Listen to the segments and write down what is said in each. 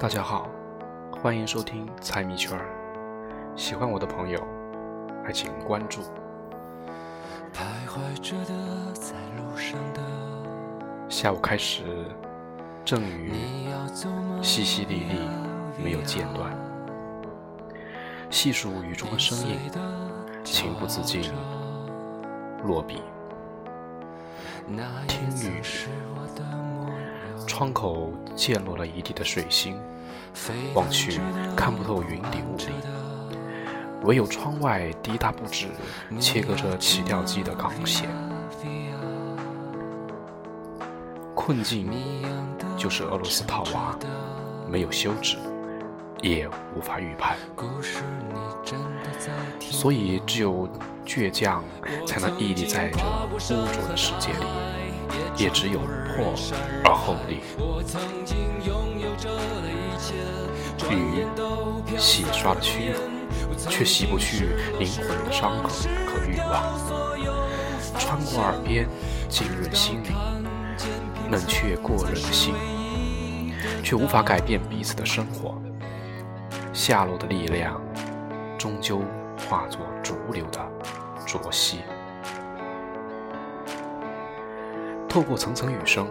大家好，欢迎收听猜谜圈儿。喜欢我的朋友，还请关注。徘徊着的，在路上的下午开始，阵雨淅淅沥沥，没有间断。细数雨中的身影，情不自禁落笔。听雨，窗口溅落了一地的水星，望去看不透云里雾里，唯有窗外滴答不止切割着起吊机的钢线。困境就是俄罗斯套娃，没有休止，也无法预判，所以只有倔强才能屹立在这污浊的世界里，也只有破而后立。雨洗刷了屈辱，却洗不去灵魂的伤痕和欲望，穿过耳边，浸润心灵。冷却过热的心，却无法改变彼此的生活。下落的力量，终究化作逐流的浊息。透过层层雨声，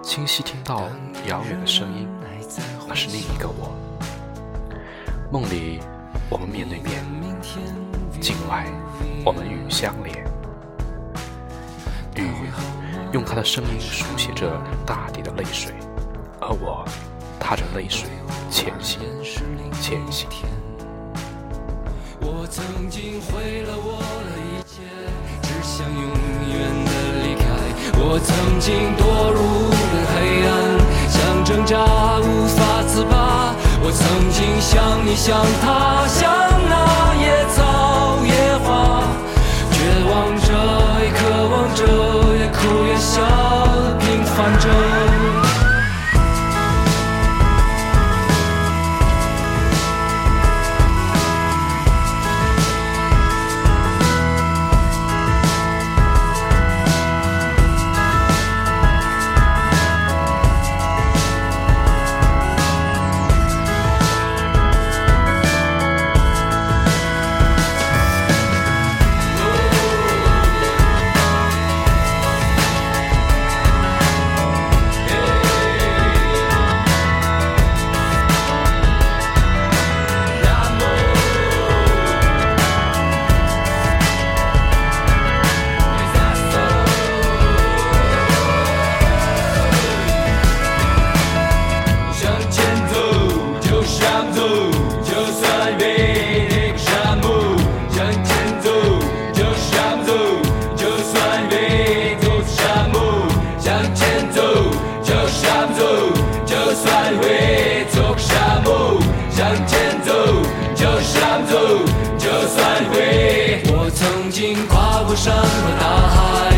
清晰听到遥远的声音，那是另一个我。梦里我们面对面，境外我们与相连。雨。用他的声音书写着大地的泪水，而我踏着泪水前行，前行。我曾经毁了我的一切，只想永远的离开。我曾经堕入了黑暗，想挣扎无法自拔。我曾经像你，像他，像会做什么？向前走，就这么走。就算会，我曾经跨过山和大海。